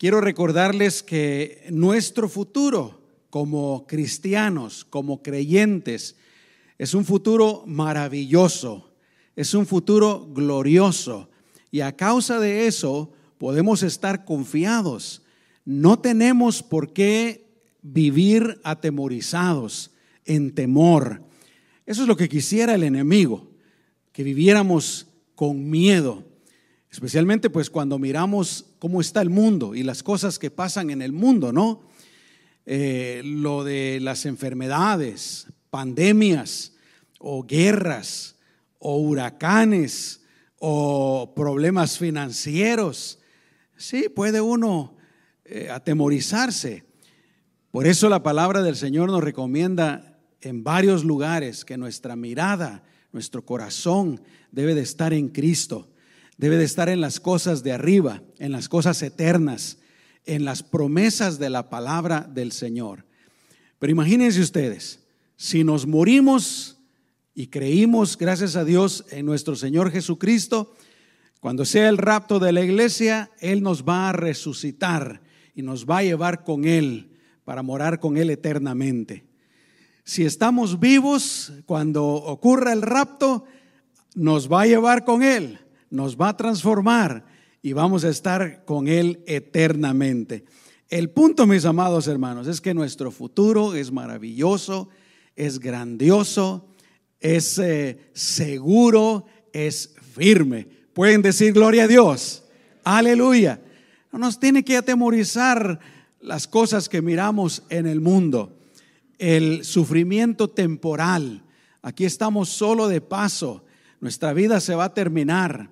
quiero recordarles que nuestro futuro como cristianos, como creyentes, es un futuro maravilloso, es un futuro glorioso. Y a causa de eso podemos estar confiados. No tenemos por qué vivir atemorizados, en temor. Eso es lo que quisiera el enemigo, que viviéramos con miedo, especialmente pues cuando miramos cómo está el mundo y las cosas que pasan en el mundo, ¿no? Eh, lo de las enfermedades, pandemias o guerras o huracanes o problemas financieros. Sí, puede uno eh, atemorizarse. Por eso la palabra del Señor nos recomienda en varios lugares que nuestra mirada, nuestro corazón debe de estar en Cristo, debe de estar en las cosas de arriba, en las cosas eternas, en las promesas de la palabra del Señor. Pero imagínense ustedes, si nos morimos y creímos, gracias a Dios, en nuestro Señor Jesucristo, cuando sea el rapto de la iglesia, Él nos va a resucitar y nos va a llevar con Él para morar con Él eternamente. Si estamos vivos, cuando ocurra el rapto, nos va a llevar con Él, nos va a transformar y vamos a estar con Él eternamente. El punto, mis amados hermanos, es que nuestro futuro es maravilloso, es grandioso, es eh, seguro, es firme. Pueden decir gloria a Dios. Aleluya. No nos tiene que atemorizar las cosas que miramos en el mundo, el sufrimiento temporal. Aquí estamos solo de paso, nuestra vida se va a terminar.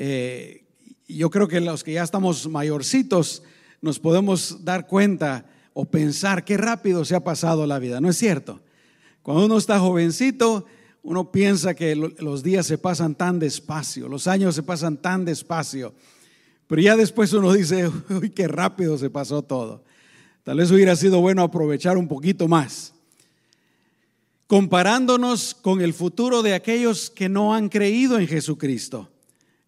Eh, yo creo que los que ya estamos mayorcitos nos podemos dar cuenta o pensar qué rápido se ha pasado la vida, ¿no es cierto? Cuando uno está jovencito, uno piensa que los días se pasan tan despacio, los años se pasan tan despacio. Pero ya después uno dice, uy, qué rápido se pasó todo. Tal vez hubiera sido bueno aprovechar un poquito más. Comparándonos con el futuro de aquellos que no han creído en Jesucristo.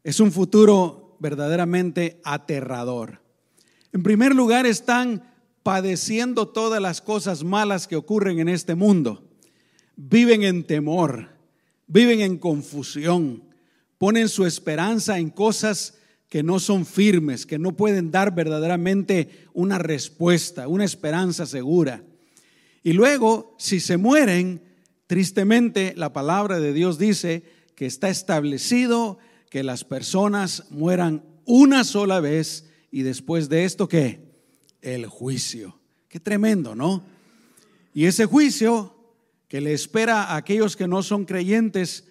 Es un futuro verdaderamente aterrador. En primer lugar, están padeciendo todas las cosas malas que ocurren en este mundo. Viven en temor, viven en confusión, ponen su esperanza en cosas que no son firmes, que no pueden dar verdaderamente una respuesta, una esperanza segura. Y luego, si se mueren, tristemente la palabra de Dios dice que está establecido que las personas mueran una sola vez y después de esto, ¿qué? El juicio. Qué tremendo, ¿no? Y ese juicio que le espera a aquellos que no son creyentes,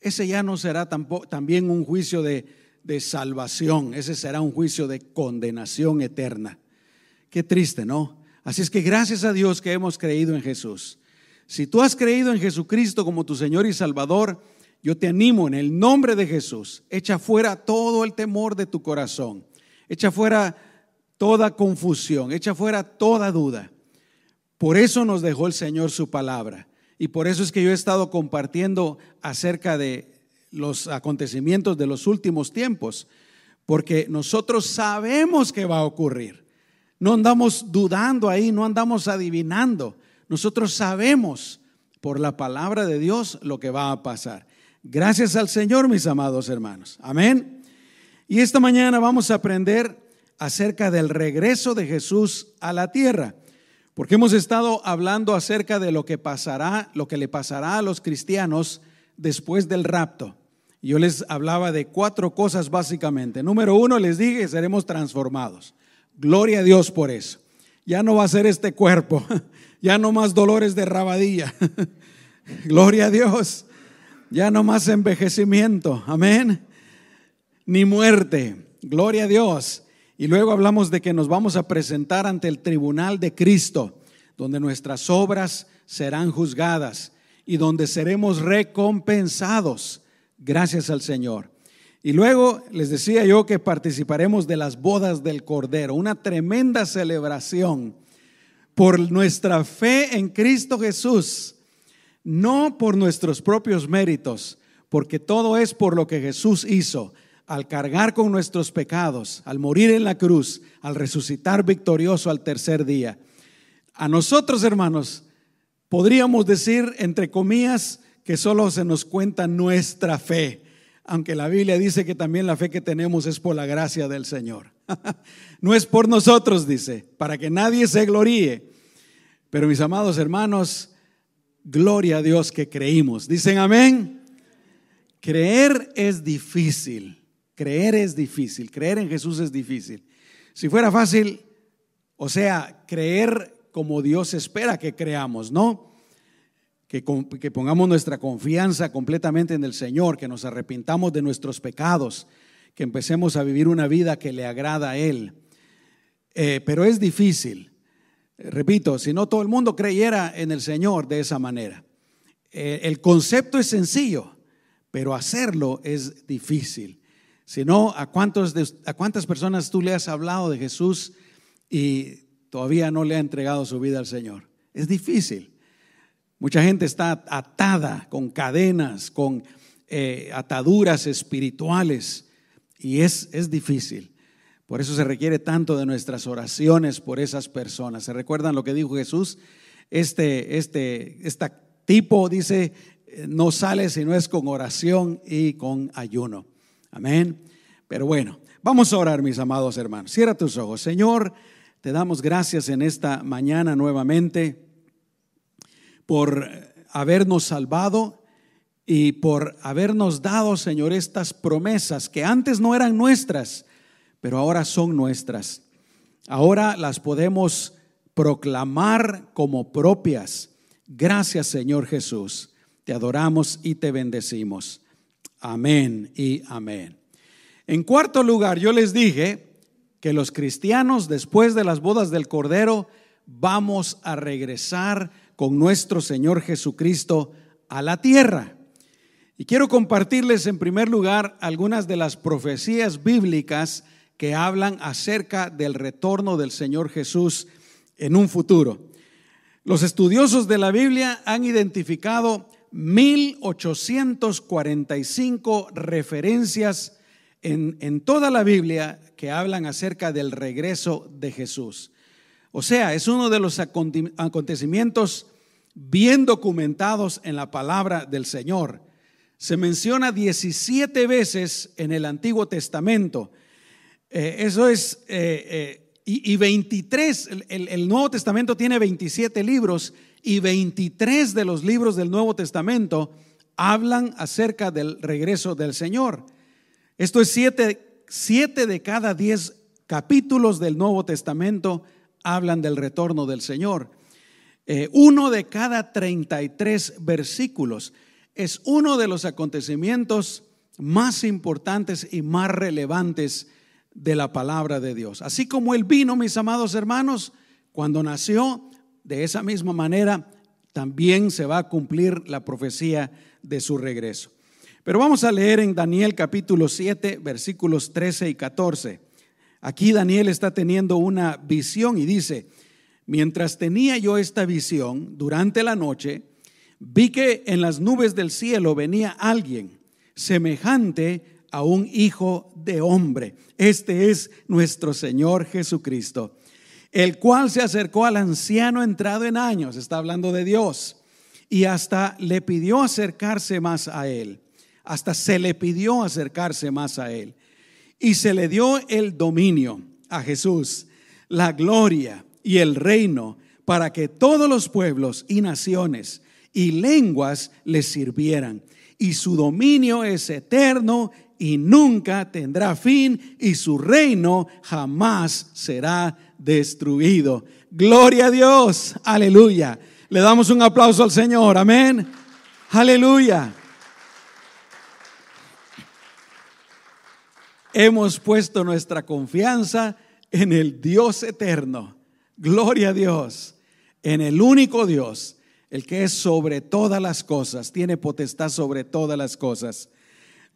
ese ya no será tampoco, también un juicio de de salvación, ese será un juicio de condenación eterna. Qué triste, ¿no? Así es que gracias a Dios que hemos creído en Jesús. Si tú has creído en Jesucristo como tu Señor y Salvador, yo te animo en el nombre de Jesús, echa fuera todo el temor de tu corazón, echa fuera toda confusión, echa fuera toda duda. Por eso nos dejó el Señor su palabra. Y por eso es que yo he estado compartiendo acerca de los acontecimientos de los últimos tiempos, porque nosotros sabemos que va a ocurrir. No andamos dudando ahí, no andamos adivinando. Nosotros sabemos por la palabra de Dios lo que va a pasar. Gracias al Señor, mis amados hermanos. Amén. Y esta mañana vamos a aprender acerca del regreso de Jesús a la tierra, porque hemos estado hablando acerca de lo que pasará, lo que le pasará a los cristianos después del rapto. Yo les hablaba de cuatro cosas básicamente. Número uno, les dije, seremos transformados. Gloria a Dios por eso. Ya no va a ser este cuerpo, ya no más dolores de rabadilla. Gloria a Dios. Ya no más envejecimiento. Amén. Ni muerte. Gloria a Dios. Y luego hablamos de que nos vamos a presentar ante el tribunal de Cristo, donde nuestras obras serán juzgadas y donde seremos recompensados. Gracias al Señor. Y luego les decía yo que participaremos de las bodas del Cordero, una tremenda celebración por nuestra fe en Cristo Jesús, no por nuestros propios méritos, porque todo es por lo que Jesús hizo. al cargar con nuestros pecados, al morir en la cruz, al resucitar victorioso al tercer día. A nosotros, hermanos, podríamos decir, entre comillas, que solo se nos cuenta nuestra fe, aunque la Biblia dice que también la fe que tenemos es por la gracia del Señor. no es por nosotros, dice, para que nadie se gloríe. Pero mis amados hermanos, gloria a Dios que creímos. Dicen amén. Creer es difícil. Creer es difícil, creer en Jesús es difícil. Si fuera fácil, o sea, creer como Dios espera que creamos, ¿no? Que, pongamos nuestra confianza completamente en el Señor, que nos arrepintamos de nuestros pecados, que empecemos a vivir una vida que le agrada a Él. Eh, pero es difícil. Repito, si no todo el mundo creyera en el Señor de esa manera. Eh, el concepto es sencillo, pero hacerlo es difícil. Si no, ¿a, cuántos ¿a cuántas personas tú le has hablado de Jesús y todavía no le ha entregado su vida al Señor? Es difícil. Mucha gente está atada con cadenas, con eh, ataduras espirituales y es, es difícil. Por eso se requiere tanto de nuestras oraciones por esas personas. ¿Se recuerdan lo que dijo Jesús? Este, este, este tipo dice, eh, no sale si no es con oración y con ayuno. Amén. Pero bueno, vamos a orar, mis amados hermanos. Cierra tus ojos. Señor, te damos gracias en esta mañana nuevamente por habernos salvado y por habernos dado, Señor, estas promesas que antes no eran nuestras, pero ahora son nuestras. Ahora las podemos proclamar como propias. Gracias, Señor Jesús. Te adoramos y te bendecimos. Amén y amén. En cuarto lugar, yo les dije que los cristianos después de las bodas del Cordero vamos a regresar con nuestro Señor Jesucristo a la tierra. Y quiero compartirles en primer lugar algunas de las profecías bíblicas que hablan acerca del retorno del Señor Jesús en un futuro. Los estudiosos de la Biblia han identificado 1845 referencias en, en, toda la Biblia que hablan acerca del regreso de Jesús. O sea, es uno de los acontecimientos bien documentados en la palabra del Señor. Se menciona 17 veces en el Antiguo Testamento. Eh, eso es, eh, eh, y, y, 23, el, el Nuevo Testamento tiene 27 libros y 23 de los libros del Nuevo Testamento hablan acerca del regreso del Señor. Esto es siete, siete de cada diez capítulos del Nuevo Testamento hablan del retorno del Señor. Uno de cada 33 versículos es uno de los acontecimientos más importantes y más relevantes de la palabra de Dios. Así como Él vino, mis amados hermanos, cuando nació, de esa misma manera también se va a cumplir la profecía de su regreso. Pero vamos a leer en Daniel capítulo 7, versículos 13 y 14. Aquí Daniel está teniendo una visión y dice, mientras tenía yo esta visión durante la noche, vi que en las nubes del cielo venía alguien semejante a un hijo de hombre. Este es nuestro Señor Jesucristo el cual se acercó al anciano entrado en años, está hablando de Dios, y hasta le pidió acercarse más a él, hasta se le pidió acercarse más a él, y se le dio el dominio a Jesús, la gloria y el reino, para que todos los pueblos y naciones y lenguas le sirvieran. Y su dominio es eterno y nunca tendrá fin, y su reino jamás será destruido. Gloria a Dios, aleluya. Le damos un aplauso al Señor, amén. Aleluya. Hemos puesto nuestra confianza en el Dios eterno. Gloria a Dios. En el único Dios, el que es sobre todas las cosas, tiene potestad sobre todas las cosas.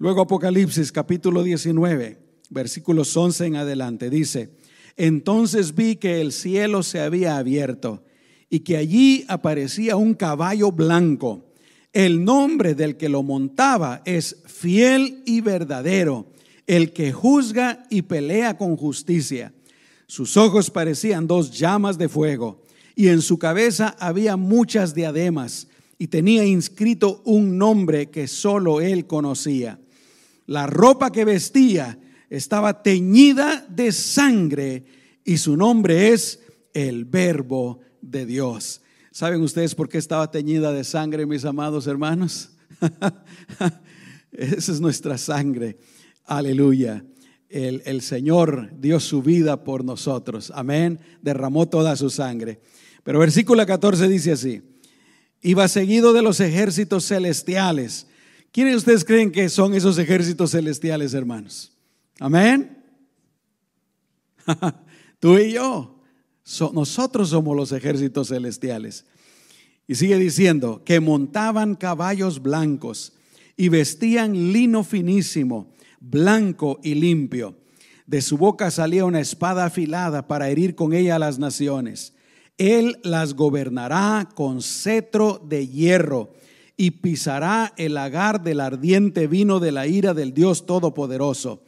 Luego Apocalipsis capítulo 19, versículos 11 en adelante, dice, entonces vi que el cielo se había abierto y que allí aparecía un caballo blanco. El nombre del que lo montaba es fiel y verdadero, el que juzga y pelea con justicia. Sus ojos parecían dos llamas de fuego y en su cabeza había muchas diademas y tenía inscrito un nombre que solo él conocía. La ropa que vestía estaba teñida de sangre y su nombre es el verbo de Dios. ¿Saben ustedes por qué estaba teñida de sangre, mis amados hermanos? Esa es nuestra sangre. Aleluya. El, el, Señor dio su vida por nosotros. Amén. Derramó toda su sangre. Pero versículo 14 dice así. Iba seguido de los ejércitos celestiales. ¿Quiénes ustedes creen que son esos ejércitos celestiales, hermanos? Amén. Tú y yo. nosotros somos los ejércitos celestiales. Y sigue diciendo que montaban caballos blancos y vestían lino finísimo, blanco y limpio. De su boca salía una espada afilada para herir con ella a las naciones. Él las gobernará con cetro de hierro y pisará el lagar del ardiente vino de la ira del Dios Todopoderoso.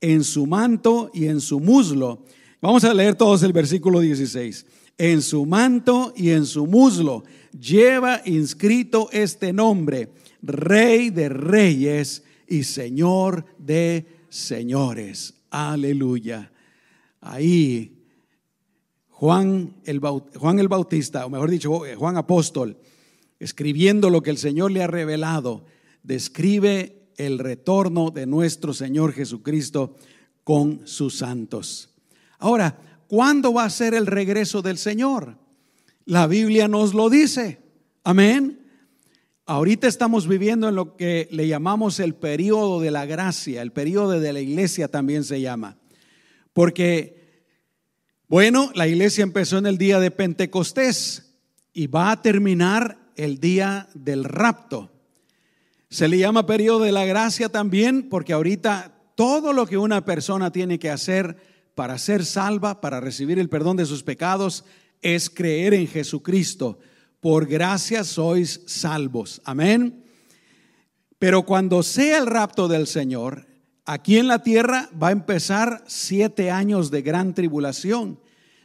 En su manto y en su muslo, vamos a leer todos el versículo 16, en su manto y en su muslo lleva inscrito este nombre, Rey de Reyes y Señor de Señores. Aleluya. Ahí Juan el, Juan el Bautista, o mejor dicho, Juan Apóstol, escribiendo lo que el Señor le ha revelado, describe el retorno de nuestro Señor Jesucristo con sus santos. Ahora, ¿cuándo va a ser el regreso del Señor? La Biblia nos lo dice. Amén. Ahorita estamos viviendo en lo que le llamamos el periodo de la gracia, el periodo de la iglesia también se llama. Porque, bueno, la iglesia empezó en el día de Pentecostés y va a terminar el día del rapto. Se le llama periodo de la gracia también porque ahorita todo lo que una persona tiene que hacer para ser salva, para recibir el perdón de sus pecados, es creer en Jesucristo. Por gracia sois salvos. Amén. Pero cuando sea el rapto del Señor, aquí en la tierra va a empezar siete años de gran tribulación,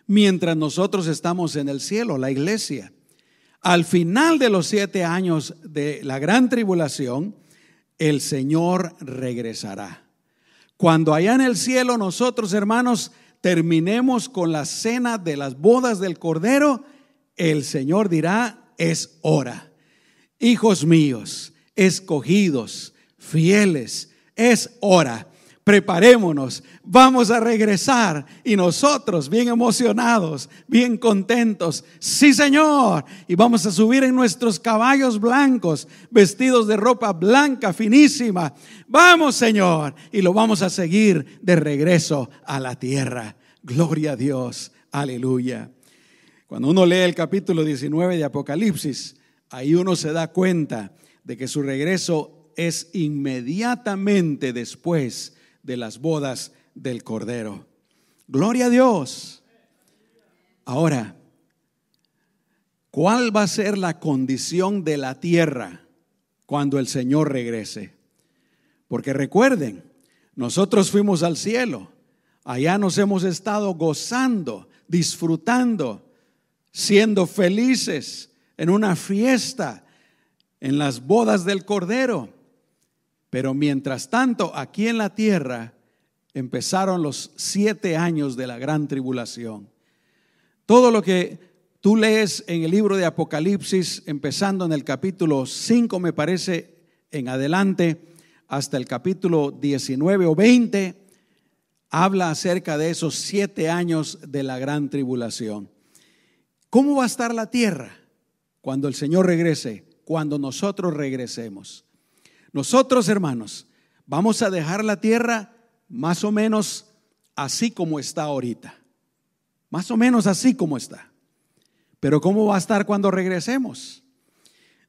mientras nosotros estamos en el cielo, la iglesia. Al final de los siete años de la gran tribulación, el Señor regresará. Cuando allá en el cielo nosotros, hermanos, terminemos con la cena de las bodas del Cordero, el Señor dirá, es hora. Hijos míos, escogidos, fieles, es hora. Preparémonos, vamos a regresar y nosotros bien emocionados, bien contentos, sí Señor, y vamos a subir en nuestros caballos blancos, vestidos de ropa blanca, finísima, Vamos, Señor, y lo vamos a seguir de regreso a la tierra. Gloria a Dios. Aleluya. Cuando uno lee el capítulo 19 de Apocalipsis, ahí uno se da cuenta de que su regreso es inmediatamente después de las bodas del Cordero. Gloria a Dios. Ahora, ¿cuál va a ser la condición de la tierra cuando el Señor regrese? Porque recuerden, nosotros fuimos al cielo, allá nos hemos estado gozando, disfrutando, siendo felices en una fiesta, en las bodas del Cordero. Pero mientras tanto, aquí en la tierra empezaron los siete años de la gran tribulación. Todo lo que tú lees en el libro de Apocalipsis, empezando en el capítulo 5, me parece, en adelante, hasta el capítulo 19 o 20, habla acerca de esos siete años de la gran tribulación. ¿Cómo va a estar la tierra cuando el Señor regrese? Cuando nosotros regresemos. Nosotros, hermanos, vamos a dejar la tierra más o menos así como está ahorita. Más o menos así como está. Pero ¿cómo va a estar cuando regresemos?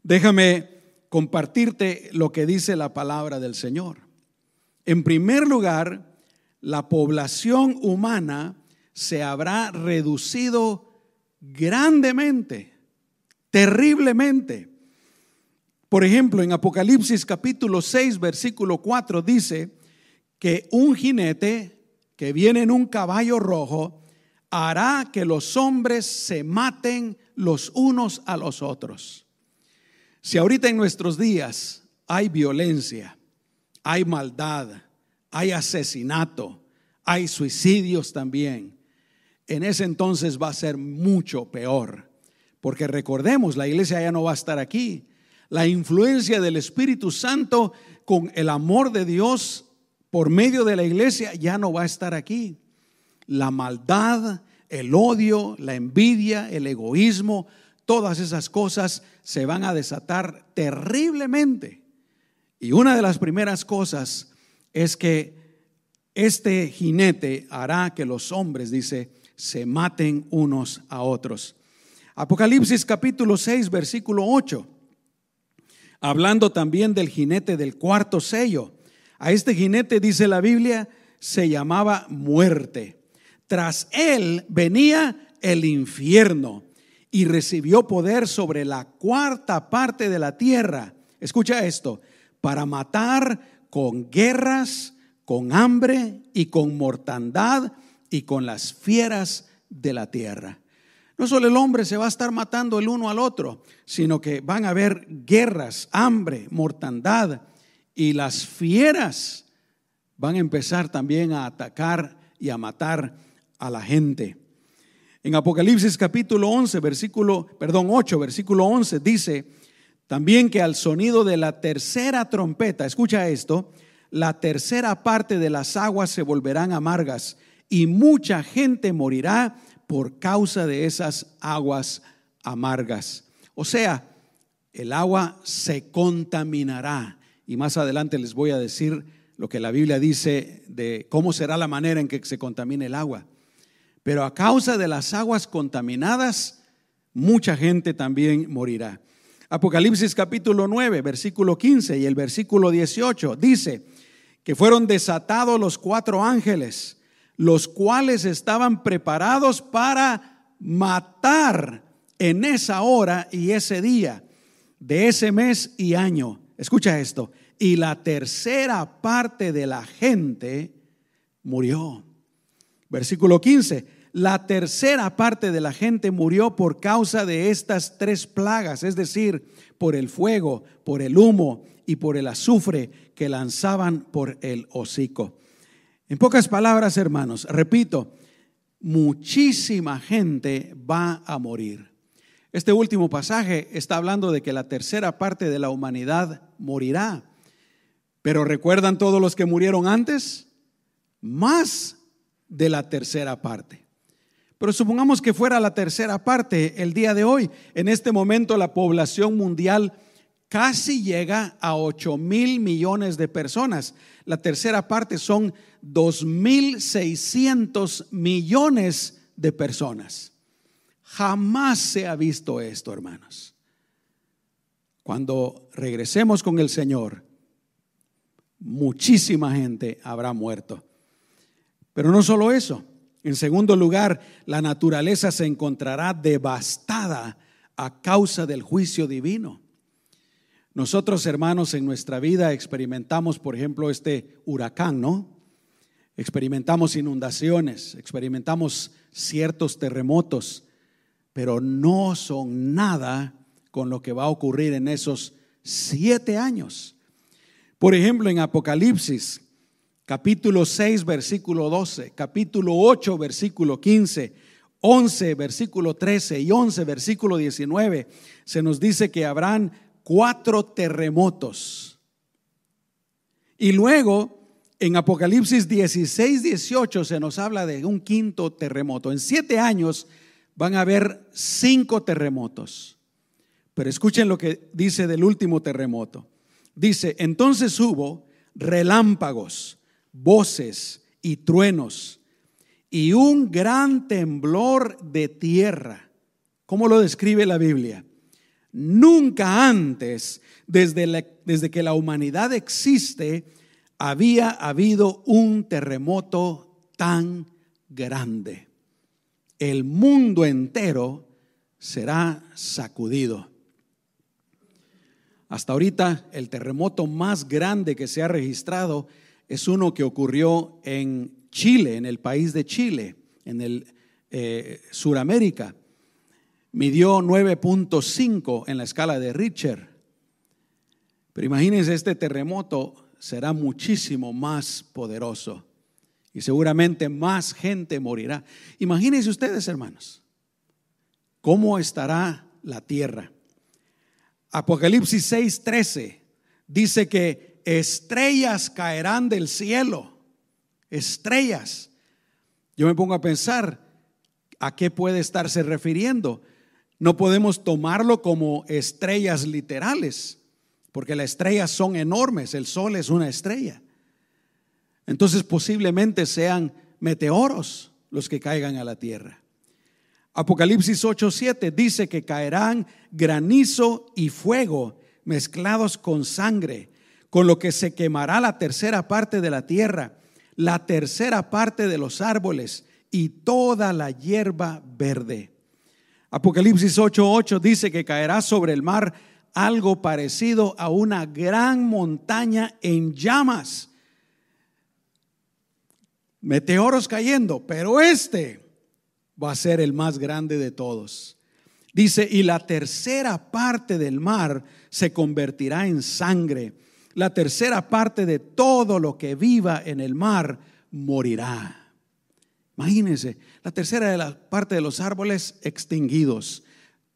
Déjame compartirte lo que dice la palabra del Señor. En primer lugar, la población humana se habrá reducido grandemente, terriblemente. Por ejemplo, en Apocalipsis capítulo 6, versículo 4 dice que un jinete que viene en un caballo rojo hará que los hombres se maten los unos a los otros. Si ahorita en nuestros días hay violencia, hay maldad, hay asesinato, hay suicidios también, en ese entonces va a ser mucho peor. Porque recordemos, la iglesia ya no va a estar aquí. La influencia del Espíritu Santo con el amor de Dios por medio de la iglesia ya no va a estar aquí. La maldad, el odio, la envidia, el egoísmo, todas esas cosas se van a desatar terriblemente. Y una de las primeras cosas es que este jinete hará que los hombres, dice, se maten unos a otros. Apocalipsis capítulo 6, versículo 8. Hablando también del jinete del cuarto sello. A este jinete, dice la Biblia, se llamaba muerte. Tras él venía el infierno y recibió poder sobre la cuarta parte de la tierra. Escucha esto, para matar con guerras, con hambre y con mortandad y con las fieras de la tierra. No solo el hombre se va a estar matando el uno al otro, sino que van a haber guerras, hambre, mortandad y las fieras van a empezar también a atacar y a matar a la gente. En Apocalipsis capítulo 11, versículo, perdón, 8, versículo 11 dice también que al sonido de la tercera trompeta, escucha esto, la tercera parte de las aguas se volverán amargas y mucha gente morirá por causa de esas aguas amargas. O sea, el agua se contaminará. Y más adelante les voy a decir lo que la Biblia dice de cómo será la manera en que se contamine el agua. Pero a causa de las aguas contaminadas, mucha gente también morirá. Apocalipsis capítulo 9, versículo 15 y el versículo 18 dice que fueron desatados los cuatro ángeles los cuales estaban preparados para matar en esa hora y ese día de ese mes y año. Escucha esto. Y la tercera parte de la gente murió. Versículo 15. La tercera parte de la gente murió por causa de estas tres plagas, es decir, por el fuego, por el humo y por el azufre que lanzaban por el hocico. En pocas palabras, hermanos, repito, muchísima gente va a morir. Este último pasaje está hablando de que la tercera parte de la humanidad morirá. Pero ¿recuerdan todos los que murieron antes? Más de la tercera parte. Pero supongamos que fuera la tercera parte el día de hoy. En este momento la población mundial casi llega a 8 mil millones de personas. La tercera parte son 2.600 millones de personas. Jamás se ha visto esto, hermanos. Cuando regresemos con el Señor, muchísima gente habrá muerto. Pero no solo eso. En segundo lugar, la naturaleza se encontrará devastada a causa del juicio divino. Nosotros, hermanos, en nuestra vida experimentamos, por ejemplo, este huracán, ¿no? experimentamos inundaciones, experimentamos ciertos terremotos, pero no son nada con lo que va a ocurrir en esos siete años. Por ejemplo, en Apocalipsis, capítulo 6, versículo 12, capítulo 8, versículo 15, 11, versículo 13 y 11, versículo 19, se nos dice que habrán cuatro terremotos. Y luego en Apocalipsis 16, 18 se nos habla de un quinto terremoto. En siete años van a haber cinco terremotos. Pero escuchen lo que dice del último terremoto. Dice, entonces hubo relámpagos, voces y truenos y un gran temblor de tierra. ¿Cómo lo describe la Biblia? Nunca antes, desde, desde que la humanidad existe, había habido un terremoto tan grande. El mundo entero será sacudido. Hasta ahorita el terremoto más grande que se ha registrado es uno que ocurrió en Chile, en el país de Chile, en el eh, Suramérica. Midió 9.5 en la escala de Richter. Pero imagínense, este terremoto será muchísimo más poderoso y seguramente más gente morirá. Imagínense ustedes, hermanos, cómo estará la tierra. Apocalipsis 6:13 dice que estrellas caerán del cielo, estrellas. Yo me pongo a pensar a qué puede estarse refiriendo. No podemos tomarlo como estrellas literales, porque las estrellas son enormes, el sol es una estrella. Entonces posiblemente sean meteoros los que caigan a la tierra. Apocalipsis 8:7 dice que caerán granizo y fuego mezclados con sangre, con lo que se quemará la tercera parte de la tierra, la tercera parte de los árboles y toda la hierba verde. Apocalipsis 8:8 dice que caerá sobre el mar algo parecido a una gran montaña en llamas meteoros cayendo, pero este va a ser el más grande de todos. Dice, y la tercera parte del mar se convertirá en sangre. La tercera parte de todo lo que viva en el mar morirá. Imagínense, la tercera de la parte de los árboles extinguidos.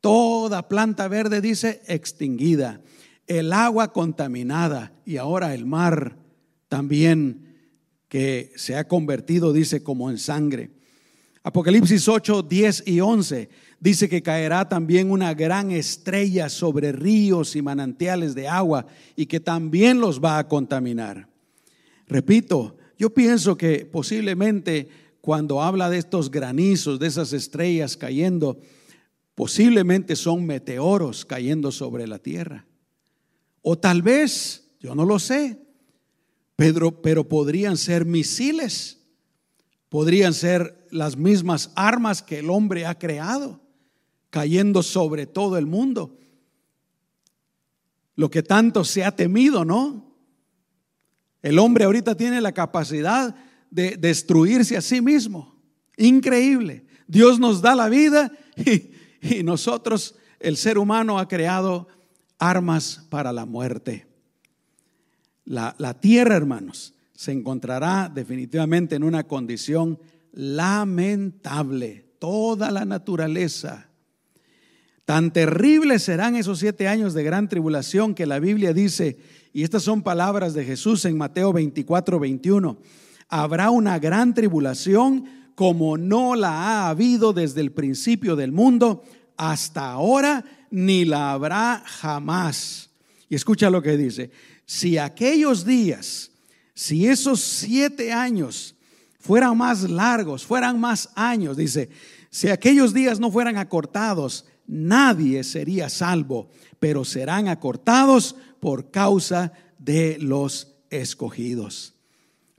Toda planta verde dice extinguida. El agua contaminada y ahora el mar también que se ha convertido, dice, como en sangre. Apocalipsis 8, 10 y 11 dice que caerá también una gran estrella sobre ríos y manantiales de agua y que también los va a contaminar. Repito, yo pienso que posiblemente cuando habla de estos granizos, de esas estrellas cayendo, posiblemente son meteoros cayendo sobre la tierra. O tal vez, yo no lo sé, Pedro, pero podrían ser misiles, podrían ser las mismas armas que el hombre ha creado, cayendo sobre todo el mundo. Lo que tanto se ha temido, ¿no? El hombre ahorita tiene la capacidad de destruirse a sí mismo. Increíble. Dios nos da la vida y, y nosotros, el ser humano, ha creado armas para la muerte. La, tierra, hermanos, se encontrará definitivamente en una condición lamentable. Toda la naturaleza. Tan terribles serán esos siete años de gran tribulación que la Biblia dice, y estas son palabras de Jesús en Mateo 24, 21. Habrá una gran tribulación como no la ha habido desde el principio del mundo hasta ahora, ni la habrá jamás. Y escucha lo que dice si aquellos días, si esos siete años fueran más largos, fueran más años, dice, si aquellos días no fueran acortados, nadie sería salvo, pero serán acortados por causa de los escogidos.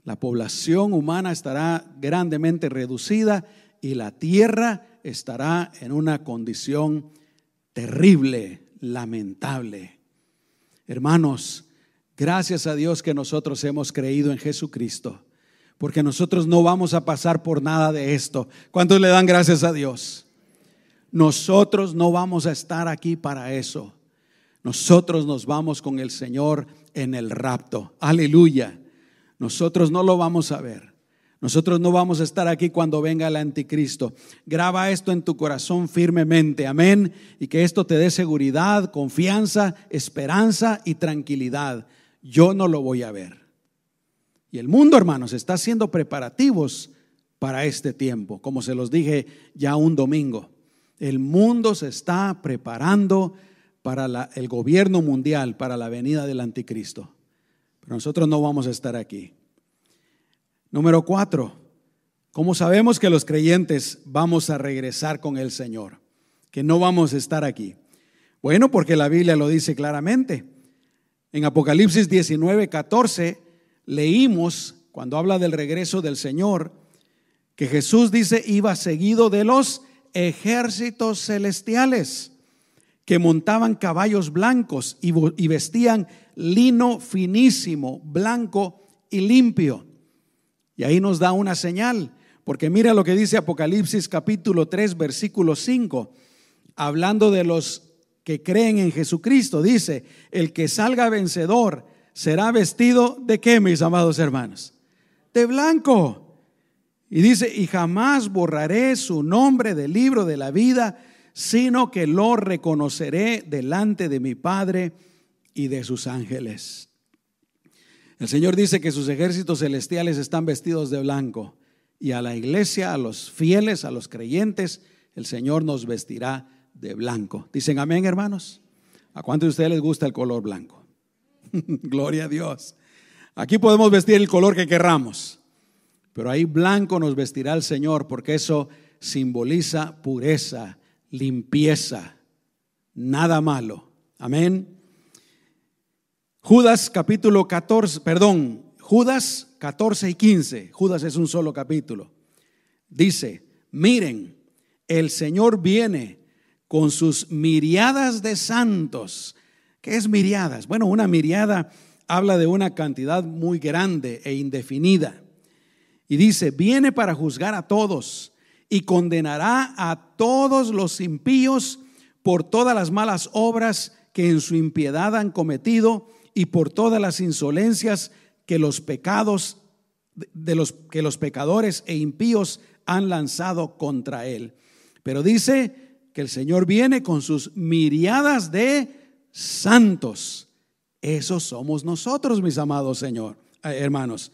La población humana estará grandemente reducida y la tierra estará en una condición terrible, lamentable. Hermanos, Gracias a Dios que nosotros hemos creído en Jesucristo, porque nosotros no vamos a pasar por nada de esto. ¿Cuántos le dan gracias a Dios? Nosotros no vamos a estar aquí para eso. Nosotros nos vamos con el Señor en el rapto. Aleluya. Nosotros no lo vamos a ver. Nosotros no vamos a estar aquí cuando venga el anticristo. Graba esto en tu corazón firmemente. Amén. Y que esto te dé seguridad, confianza, esperanza y tranquilidad yo no lo voy a ver. Y el mundo, hermanos, está haciendo preparativos para este tiempo, como se los dije ya un domingo. El mundo se está preparando para el gobierno mundial, para la venida del anticristo. Pero nosotros no vamos a estar aquí. Número cuatro, ¿cómo sabemos que los creyentes vamos a regresar con el Señor? Que no vamos a estar aquí. Bueno, porque la Biblia lo dice claramente. En Apocalipsis 19, 14 leímos, cuando habla del regreso del Señor, que Jesús dice iba seguido de los ejércitos celestiales que montaban caballos blancos y, vestían lino finísimo, blanco y limpio. Y ahí nos da una señal, porque mira lo que dice Apocalipsis capítulo 3, versículo 5, hablando de los que creen en Jesucristo. Dice, el que salga vencedor será vestido de qué, mis amados hermanos? De blanco. Y dice, y jamás borraré su nombre del libro de la vida, sino que lo reconoceré delante de mi Padre y de sus ángeles. El Señor dice que sus ejércitos celestiales están vestidos de blanco y a la iglesia, a los fieles, a los creyentes, el Señor nos vestirá de blanco. Dicen amén, hermanos. ¿A cuántos de ustedes les gusta el color blanco? Gloria a Dios. Aquí podemos vestir el color que querramos, pero ahí blanco nos vestirá el Señor porque eso simboliza pureza, limpieza, nada malo. Amén. Judas capítulo 14, perdón, Judas 14 y 15. Judas es un solo capítulo. Dice, miren, el Señor viene con sus miriadas de santos. ¿Qué es miriadas? Bueno, una miriada habla de una cantidad muy grande e indefinida. Y dice, viene para juzgar a todos y condenará a todos los impíos por todas las malas obras que en su impiedad han cometido y por todas las insolencias que los pecados de los que los pecadores e impíos han lanzado contra él. Pero dice que el Señor viene con sus miriadas de santos. Esos somos nosotros, mis amados Señor, eh, hermanos.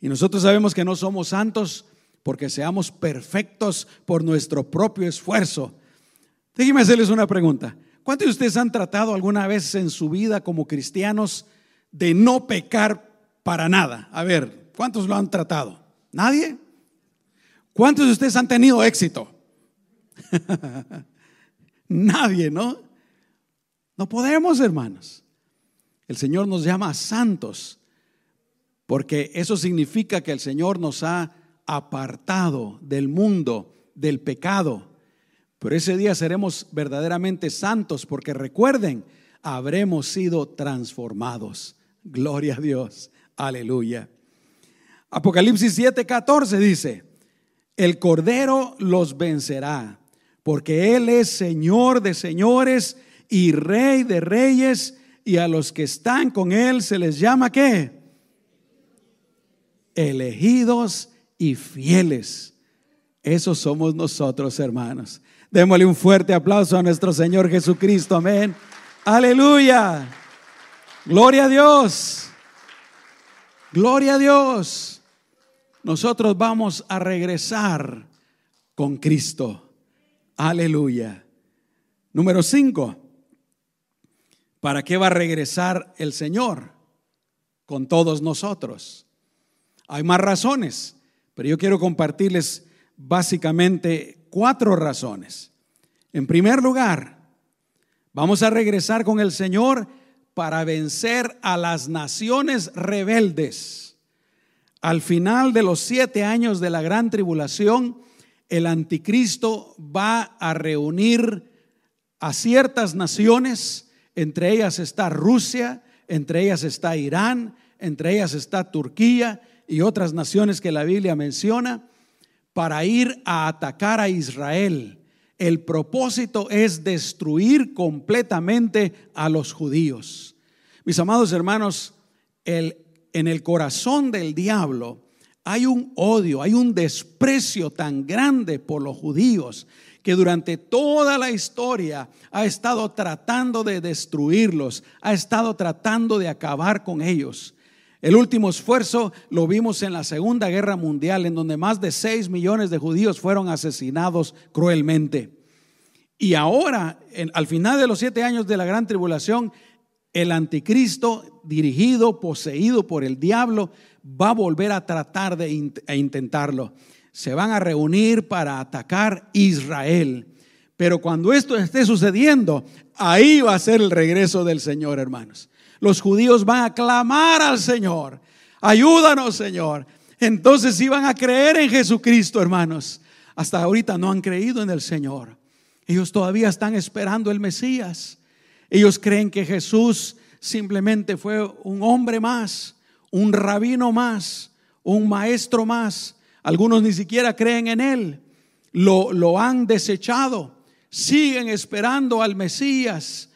Y nosotros sabemos que no somos santos porque seamos perfectos por nuestro propio esfuerzo. Déjenme hacerles una pregunta. ¿Cuántos de ustedes han tratado alguna vez en su vida como cristianos de no pecar para nada? A ver, ¿cuántos lo han tratado? ¿Nadie? ¿Cuántos de ustedes han tenido éxito? Nadie, ¿no? No podemos, hermanos. El Señor nos llama santos porque eso significa que el Señor nos ha apartado del mundo, del pecado. Pero ese día seremos verdaderamente santos porque recuerden, habremos sido transformados. Gloria a Dios. Aleluya. Apocalipsis 7:14 dice, el Cordero los vencerá, porque Él es Señor de señores y Rey de reyes, y a los que están con Él se les llama qué? Elegidos y fieles. Esos somos nosotros, hermanos. Démosle un fuerte aplauso a nuestro Señor Jesucristo. Amén. Aleluya. Gloria a Dios. Gloria a Dios. Nosotros vamos a regresar con Cristo. Aleluya. Número cinco. ¿Para qué va a regresar el Señor con todos nosotros? Hay más razones. Pero yo quiero compartirles básicamente cuatro razones. En primer lugar, vamos a regresar con el Señor para vencer a las naciones rebeldes. Al final de los siete años de la gran tribulación, el anticristo va a reunir a ciertas naciones, entre ellas está Rusia, entre ellas está Irán, entre ellas está Turquía, y otras naciones que la Biblia menciona para ir a atacar a Israel. El propósito es destruir completamente a los judíos. Mis amados hermanos, en el corazón del diablo hay un odio, hay un desprecio tan grande por los judíos que durante toda la historia ha estado tratando de destruirlos, ha estado tratando de acabar con ellos. El último esfuerzo lo vimos en la Segunda Guerra Mundial, en donde más de 6 millones de judíos fueron asesinados cruelmente. Y ahora, al final de los siete años de la gran tribulación, el anticristo, dirigido, poseído por el diablo, va a volver a tratar de intentarlo. Se van a reunir para atacar Israel. Pero cuando esto esté sucediendo, ahí va a ser el regreso del Señor, hermanos los judíos van a clamar al Señor. Ayúdanos, Señor. Entonces iban a creer en Jesucristo, hermanos. Hasta ahorita no han creído en el Señor. Ellos todavía están esperando el Mesías. Ellos creen que Jesús simplemente fue un hombre más, un rabino más, un maestro más. Algunos ni siquiera creen en él, lo, lo han desechado, siguen esperando al Mesías.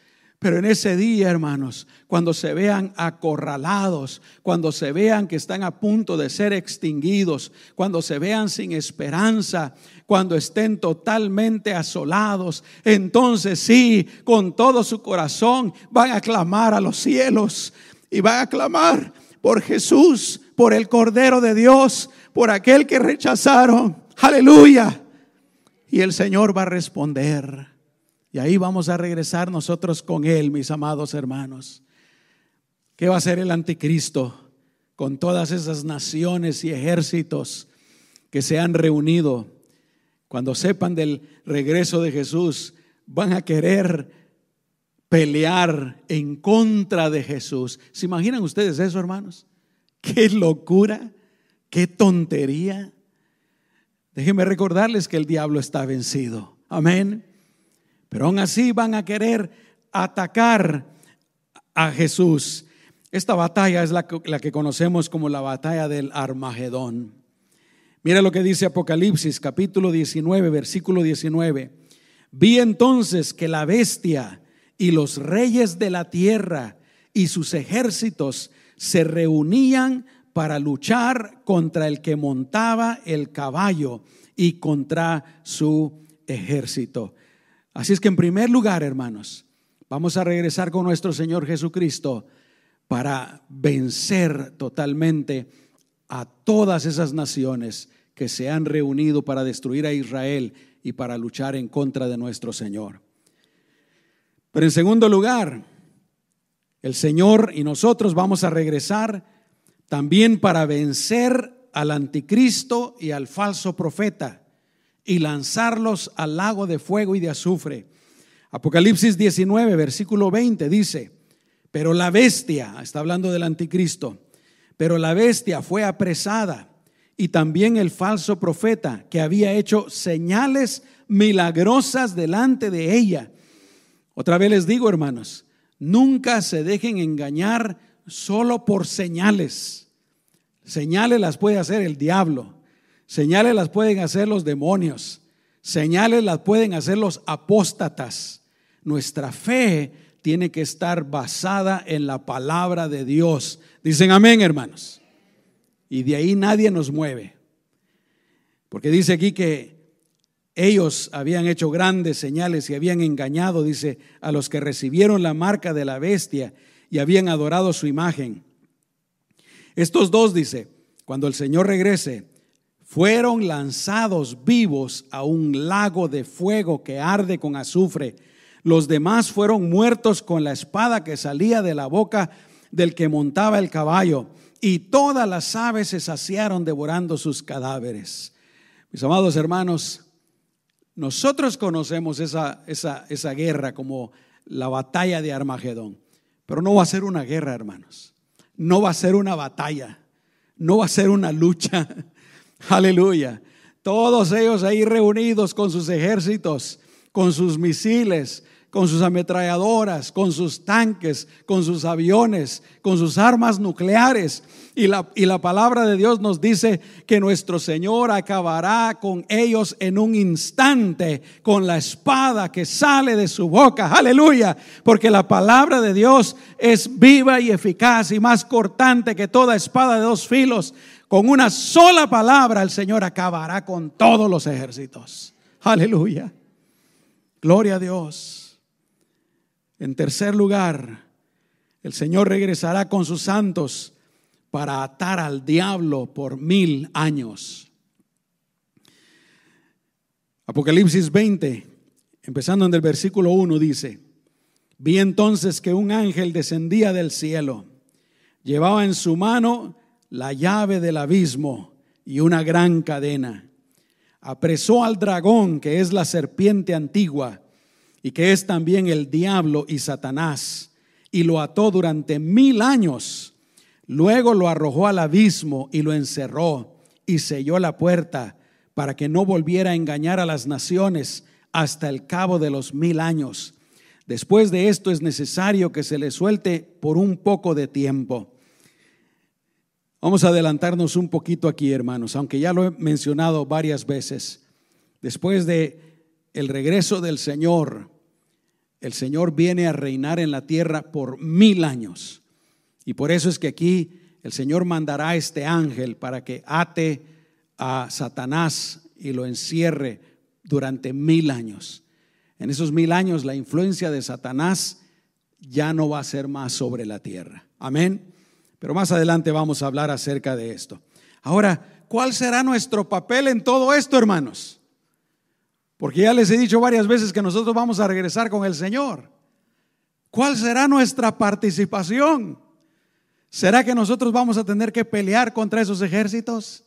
Pero en ese día, hermanos, cuando se vean acorralados, cuando se vean que están a punto de ser extinguidos, cuando se vean sin esperanza, cuando estén totalmente asolados, entonces sí, con todo su corazón van a clamar a los cielos y van a clamar por Jesús, por el Cordero de Dios, por aquel que rechazaron. Aleluya. Y el Señor va a responder. Y ahí vamos a regresar nosotros con Él, mis amados hermanos. ¿Qué va a hacer el anticristo con todas esas naciones y ejércitos que se han reunido? Cuando sepan del regreso de Jesús, van a querer pelear en contra de Jesús. ¿Se imaginan ustedes eso, hermanos? Qué locura, qué tontería. Déjenme recordarles que el diablo está vencido. Amén. Pero aún así van a querer atacar a Jesús. Esta batalla es la, que conocemos como la batalla del Armagedón. Mira lo que dice Apocalipsis capítulo 19, versículo 19. Vi entonces que la bestia y los reyes de la tierra y sus ejércitos se reunían para luchar contra el que montaba el caballo y contra su ejército. Así es que en primer lugar, hermanos, vamos a regresar con nuestro Señor Jesucristo para vencer totalmente a todas esas naciones que se han reunido para destruir a Israel y para luchar en contra de nuestro Señor. Pero en segundo lugar, el Señor y nosotros vamos a regresar también para vencer al anticristo y al falso profeta y lanzarlos al lago de fuego y de azufre. Apocalipsis 19, versículo 20 dice, pero la bestia, está hablando del anticristo, pero la bestia fue apresada y también el falso profeta que había hecho señales milagrosas delante de ella. Otra vez les digo, hermanos, nunca se dejen engañar solo por señales. Señales las puede hacer el diablo, señales las pueden hacer los demonios, señales las pueden hacer los apóstatas. Nuestra fe tiene que estar basada en la palabra de Dios. Dicen amén, hermanos. Y de ahí nadie nos mueve. Porque dice aquí que ellos habían hecho grandes señales y habían engañado, dice, a los que recibieron la marca de la bestia y habían adorado su imagen. Estos dos, dice, cuando el Señor regrese, fueron lanzados vivos a un lago de fuego que arde con azufre los demás fueron muertos con la espada que salía de la boca del que montaba el caballo. Y todas las aves se saciaron devorando sus cadáveres. Mis amados hermanos, nosotros conocemos esa, esa, esa guerra como la batalla de Armagedón. Pero no va a ser una guerra, hermanos. No va a ser una batalla. No va a ser una lucha. Aleluya. Todos ellos ahí reunidos con sus ejércitos, con sus misiles, con sus ametralladoras, con sus tanques, con sus aviones, con sus armas nucleares. Y la, y la palabra de Dios nos dice que nuestro Señor acabará con ellos en un instante con la espada que sale de su boca. Aleluya. Porque la palabra de Dios es viva y eficaz y más cortante que toda espada de dos filos. Con una sola palabra el Señor acabará con todos los ejércitos. Aleluya. Gloria a Dios. En tercer lugar, el Señor regresará con sus santos para atar al diablo por mil años. Apocalipsis 20, empezando en el versículo 1, dice, vi entonces que un ángel descendía del cielo, llevaba en su mano la llave del abismo y una gran cadena. Apresó al dragón, que es la serpiente antigua y que es también el diablo y Satanás, y lo ató durante mil años. Luego lo arrojó al abismo y lo encerró y selló la puerta para que no volviera a engañar a las naciones hasta el cabo de los mil años. Después de esto es necesario que se le suelte por un poco de tiempo. Vamos a adelantarnos un poquito aquí, hermanos, aunque ya lo he mencionado varias veces. Después de el regreso del Señor, el Señor viene a reinar en la tierra por mil años. Y por eso es que aquí el Señor mandará a este ángel para que ate a Satanás y lo encierre durante mil años. En esos mil años la influencia de Satanás ya no va a ser más sobre la tierra. Amén. Pero más adelante vamos a hablar acerca de esto. Ahora, ¿cuál será nuestro papel en todo esto, hermanos? Porque ya les he dicho varias veces que nosotros vamos a regresar con el Señor. ¿Cuál será nuestra participación? ¿Será que nosotros vamos a tener que pelear contra esos ejércitos?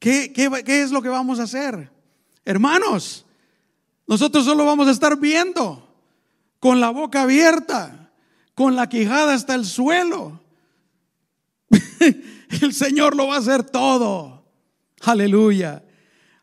¿Qué, es lo que vamos a hacer? Hermanos, nosotros solo vamos a estar viendo con la boca abierta, con la quijada hasta el suelo. el Señor lo va a hacer todo. Aleluya.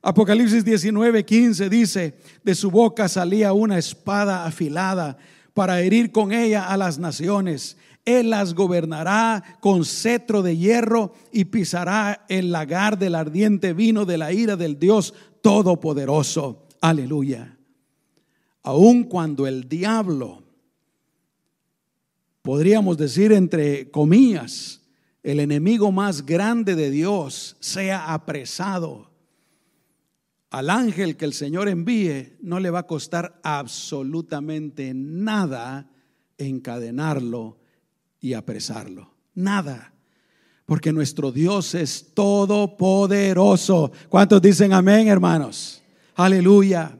Apocalipsis 19, 15 dice, de su boca salía una espada afilada para herir con ella a las naciones. Él las gobernará con cetro de hierro y pisará el lagar del ardiente vino de la ira del Dios Todopoderoso. Aleluya. Aun cuando el diablo, podríamos decir entre comillas, el enemigo más grande de Dios sea apresado, al ángel que el Señor envíe no le va a costar absolutamente nada encadenarlo y apresarlo. Nada. Porque nuestro Dios es todopoderoso. ¿Cuántos dicen amén, hermanos? Aleluya.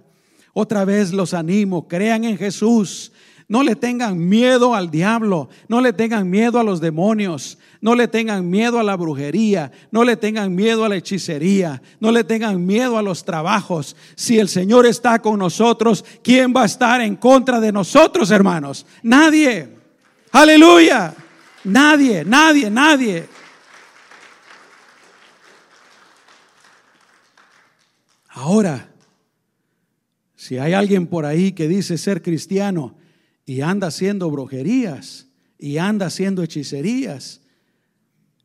Otra vez los animo, crean en Jesús. No le tengan miedo al diablo, no le tengan miedo a los demonios, no le tengan miedo a la brujería, no le tengan miedo a la hechicería, no le tengan miedo a los trabajos. Si el Señor está con nosotros, ¿quién va a estar en contra de nosotros, hermanos? Nadie. Aleluya. Nadie, nadie, nadie. Ahora, si hay alguien por ahí que dice ser cristiano y anda haciendo brujerías y anda haciendo hechicerías,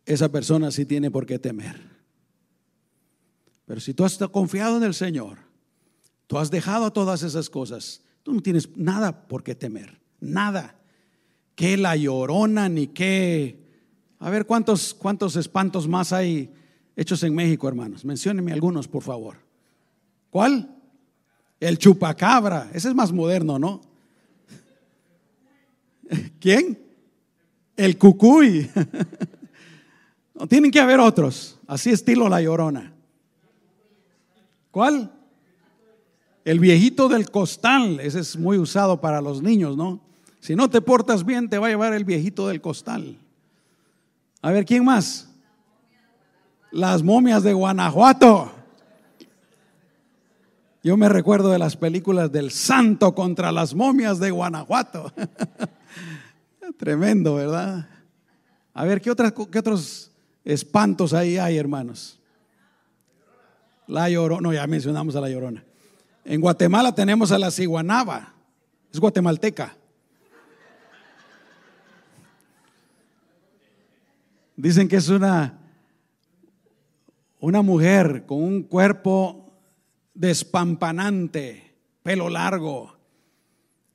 esa persona sí tiene por qué temer. Pero si tú has confiado en el Señor, tú has dejado todas esas cosas, tú no tienes nada por qué temer, nada. Que la llorona ni qué. A ver cuántos, cuántos espantos más hay hechos en México, hermanos. Menciónenme algunos, por favor. ¿Cuál? El chupacabra. Ese es más moderno, ¿no? ¿Quién? El cucuy. No, tienen que haber otros, así estilo la llorona. ¿Cuál? El viejito del costal, ese es muy usado para los niños, ¿no? Si no te portas bien, te va a llevar el viejito del costal. A ver, ¿quién más? Las momias de Guanajuato. Yo me recuerdo de las películas del santo contra las momias de Guanajuato. Tremendo, ¿verdad? A ver, ¿qué, otras, qué otros espantos ahí hay, hermanos? La llorona, no, ya mencionamos a la llorona. En Guatemala tenemos a la ciguanaba, es guatemalteca. Dicen que es una, una mujer con un cuerpo despampanante, pelo largo,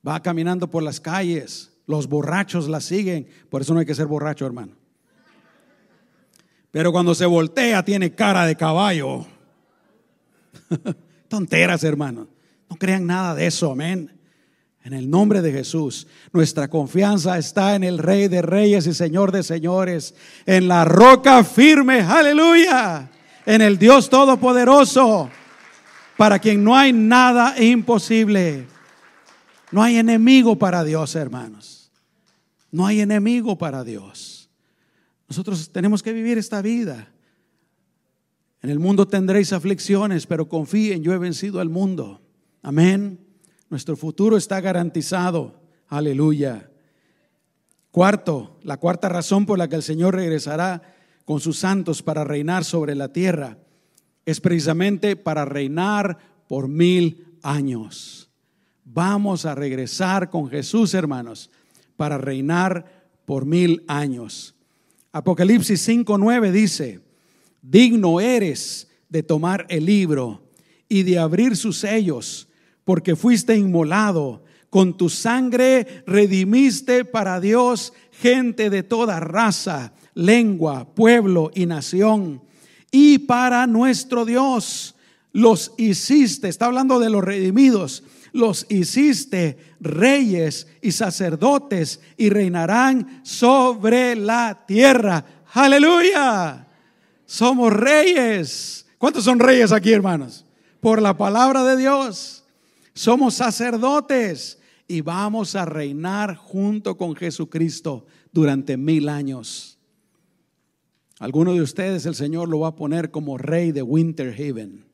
va caminando por las calles, los borrachos la siguen, por eso no hay que ser borracho, hermano. Pero cuando se voltea tiene cara de caballo. Tonteras, hermano. No crean nada de eso, amén. En el nombre de Jesús, nuestra confianza está en el Rey de Reyes y Señor de Señores, en la roca firme, aleluya, en el Dios Todopoderoso, para quien no hay nada imposible. No hay enemigo para Dios, hermanos. No hay enemigo para Dios. Nosotros tenemos que vivir esta vida. En el mundo tendréis aflicciones, pero confíen, yo he vencido al mundo. Amén. Nuestro futuro está garantizado. Aleluya. Cuarto, la cuarta razón por la que el Señor regresará con sus santos para reinar sobre la tierra es precisamente para reinar por mil años. Vamos a regresar con Jesús, hermanos, para reinar por mil años. Apocalipsis 5:9 dice, digno eres de tomar el libro y de abrir sus sellos, porque fuiste inmolado, con tu sangre redimiste para Dios gente de toda raza, lengua, pueblo y nación. Y para nuestro Dios los hiciste, está hablando de los redimidos, los hiciste reyes y sacerdotes y reinarán sobre la tierra. Aleluya. Somos reyes. ¿Cuántos son reyes aquí, hermanos? Por la palabra de Dios. Somos sacerdotes y vamos a reinar junto con Jesucristo durante mil años. Alguno de ustedes el Señor lo va a poner como rey de Winter Haven.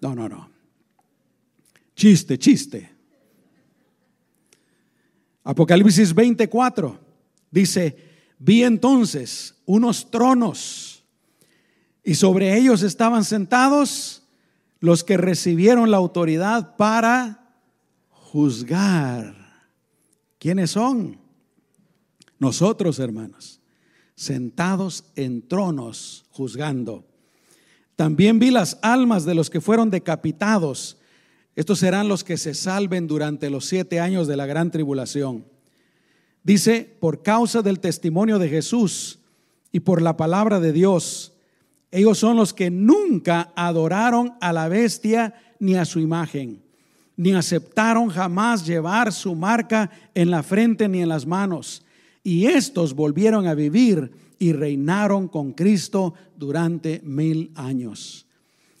No, no, no. Chiste, chiste. Apocalipsis 24 dice, vi entonces unos tronos y sobre ellos estaban sentados los que recibieron la autoridad para juzgar. ¿Quiénes son? Nosotros, hermanos, sentados en tronos juzgando. También vi las almas de los que fueron decapitados estos serán los que se salven durante los siete años de la gran tribulación. Dice, por causa del testimonio de Jesús y por la palabra de Dios, ellos son los que nunca adoraron a la bestia ni a su imagen, ni aceptaron jamás llevar su marca en la frente ni en las manos. Y estos volvieron a vivir y reinaron con Cristo durante mil años.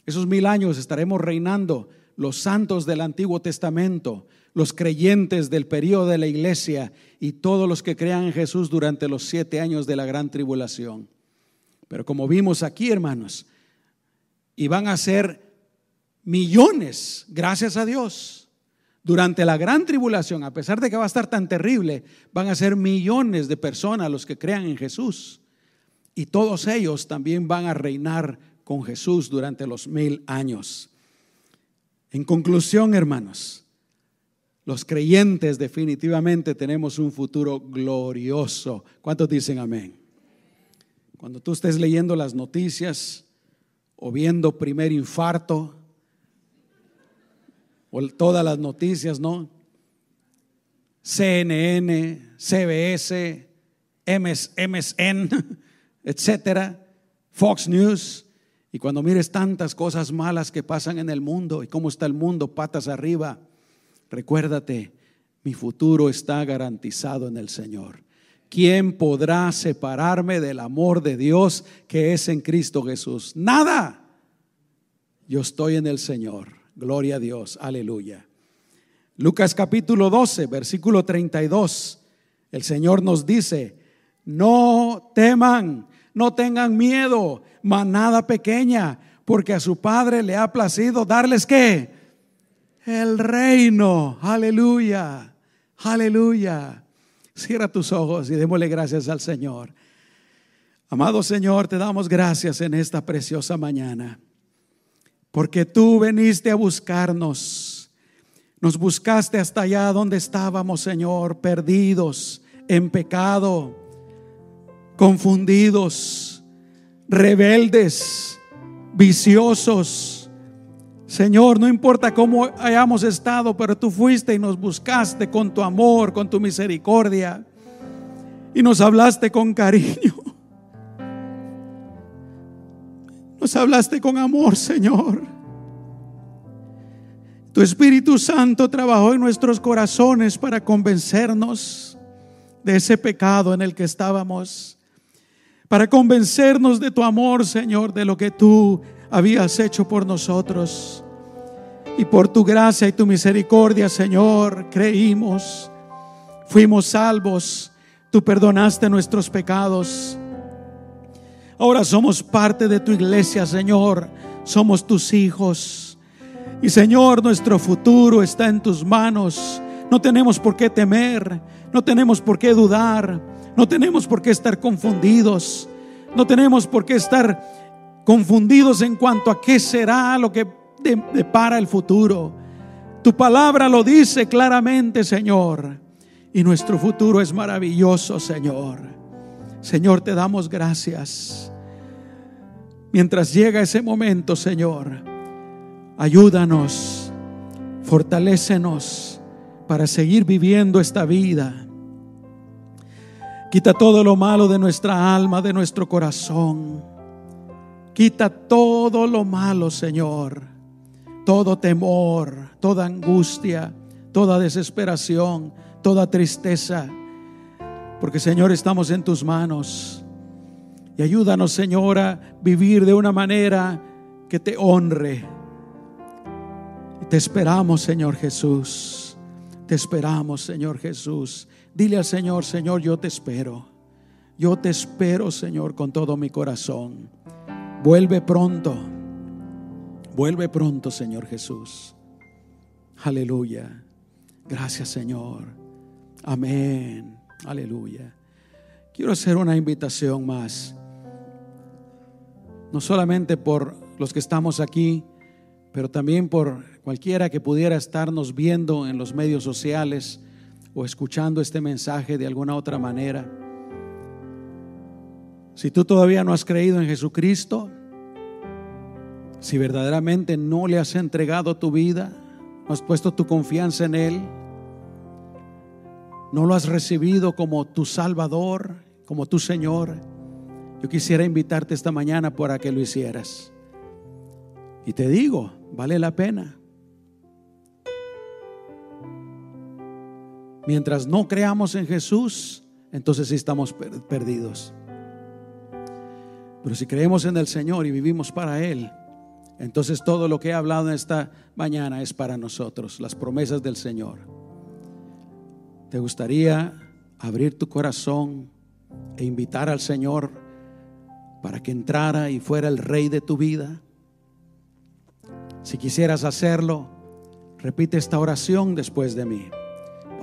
Esos mil años estaremos reinando los santos del Antiguo Testamento, los creyentes del periodo de la iglesia y todos los que crean en Jesús durante los siete años de la gran tribulación. Pero como vimos aquí, hermanos, y van a ser millones, gracias a Dios, durante la gran tribulación, a pesar de que va a estar tan terrible, van a ser millones de personas los que crean en Jesús. Y todos ellos también van a reinar con Jesús durante los mil años. En conclusión, hermanos, los creyentes definitivamente tenemos un futuro glorioso. ¿Cuántos dicen amén? Cuando tú estés leyendo las noticias o viendo primer infarto o todas las noticias, ¿no? CNN, CBS, MSN, etcétera, Fox News, y cuando mires tantas cosas malas que pasan en el mundo y cómo está el mundo patas arriba, recuérdate, mi futuro está garantizado en el Señor. ¿Quién podrá separarme del amor de Dios que es en Cristo Jesús? Nada. Yo estoy en el Señor. Gloria a Dios. Aleluya. Lucas capítulo 12, versículo 32. El Señor nos dice, no teman no tengan miedo, manada pequeña, porque a su Padre le ha placido darles qué? El reino. Aleluya. Aleluya. Cierra tus ojos y démosle gracias al Señor. Amado Señor, te damos gracias en esta preciosa mañana, porque tú veniste a buscarnos. Nos buscaste hasta allá donde estábamos, Señor, perdidos en pecado confundidos, rebeldes, viciosos. Señor, no importa cómo hayamos estado, pero tú fuiste y nos buscaste con tu amor, con tu misericordia. Y nos hablaste con cariño. Nos hablaste con amor, Señor. Tu Espíritu Santo trabajó en nuestros corazones para convencernos de ese pecado en el que estábamos para convencernos de tu amor, Señor, de lo que tú habías hecho por nosotros. Y por tu gracia y tu misericordia, Señor, creímos, fuimos salvos, tú perdonaste nuestros pecados. Ahora somos parte de tu iglesia, Señor, somos tus hijos. Y Señor, nuestro futuro está en tus manos. No tenemos por qué temer, no tenemos por qué dudar. No tenemos por qué estar confundidos. No tenemos por qué estar confundidos en cuanto a qué será lo que depara el futuro. Tu palabra lo dice claramente, Señor. Y nuestro futuro es maravilloso, Señor. Señor, te damos gracias. Mientras llega ese momento, Señor, ayúdanos, fortalécenos para seguir viviendo esta vida. Quita todo lo malo de nuestra alma, de nuestro corazón. Quita todo lo malo, Señor. Todo temor, toda angustia, toda desesperación, toda tristeza. Porque Señor, estamos en tus manos. Y ayúdanos, Señor, a vivir de una manera que te honre. Te esperamos, Señor Jesús. Te esperamos, Señor Jesús. Dile al Señor, Señor, yo te espero. Yo te espero, Señor, con todo mi corazón. Vuelve pronto. Vuelve pronto, Señor Jesús. Aleluya. Gracias, Señor. Amén. Aleluya. Quiero hacer una invitación más. No solamente por los que estamos aquí, pero también por cualquiera que pudiera estarnos viendo en los medios sociales o escuchando este mensaje de alguna otra manera. Si tú todavía no has creído en Jesucristo, si verdaderamente no le has entregado tu vida, no has puesto tu confianza en Él, no lo has recibido como tu Salvador, como tu Señor, yo quisiera invitarte esta mañana para que lo hicieras. Y te digo, vale la pena. Mientras no creamos en Jesús, entonces sí estamos perdidos. Pero si creemos en el Señor y vivimos para Él, entonces todo lo que he hablado en esta mañana es para nosotros, las promesas del Señor. ¿Te gustaría abrir tu corazón e invitar al Señor para que entrara y fuera el rey de tu vida? Si quisieras hacerlo, repite esta oración después de mí.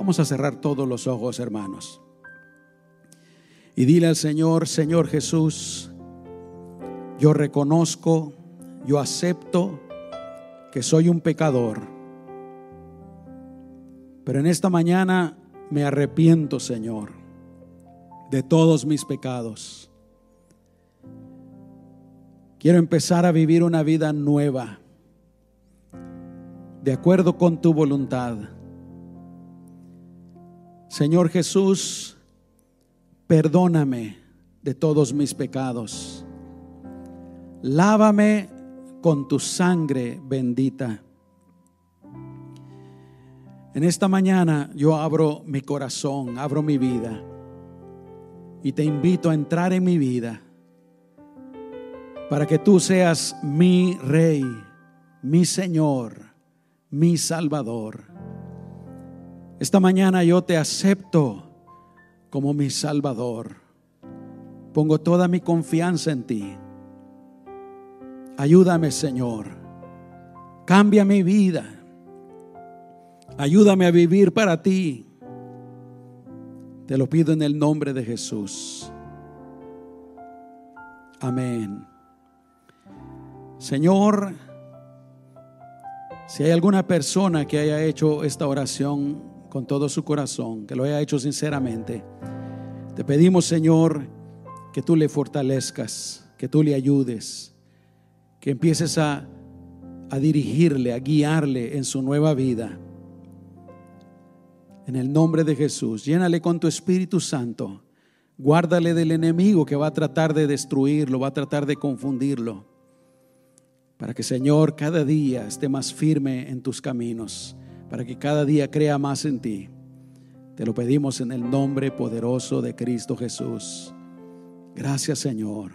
Vamos a cerrar todos los ojos, hermanos. Y dile al Señor, Señor Jesús, yo reconozco, yo acepto que soy un pecador. Pero en esta mañana me arrepiento, Señor, de todos mis pecados. Quiero empezar a vivir una vida nueva, de acuerdo con tu voluntad. Señor Jesús, perdóname de todos mis pecados. Lávame con tu sangre bendita. En esta mañana yo abro mi corazón, abro mi vida y te invito a entrar en mi vida para que tú seas mi rey, mi Señor, mi Salvador. Esta mañana yo te acepto como mi Salvador. Pongo toda mi confianza en ti. Ayúdame, Señor. Cambia mi vida. Ayúdame a vivir para ti. Te lo pido en el nombre de Jesús. Amén. Señor, si hay alguna persona que haya hecho esta oración con todo su corazón, que lo haya hecho sinceramente, te pedimos, Señor, que tú le fortalezcas, que tú le ayudes que empieces a, a dirigirle, a guiarle en su nueva vida. En el nombre de Jesús, llénale con tu Espíritu Santo. Guárdale del enemigo que va a tratar de destruirlo, va a tratar de confundirlo. Para que, Señor, cada día esté más firme en tus caminos. Para que cada día crea más en ti. Te lo pedimos en el nombre poderoso de Cristo Jesús. Gracias, Señor.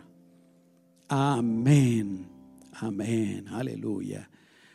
Amén. Amén, aleluya.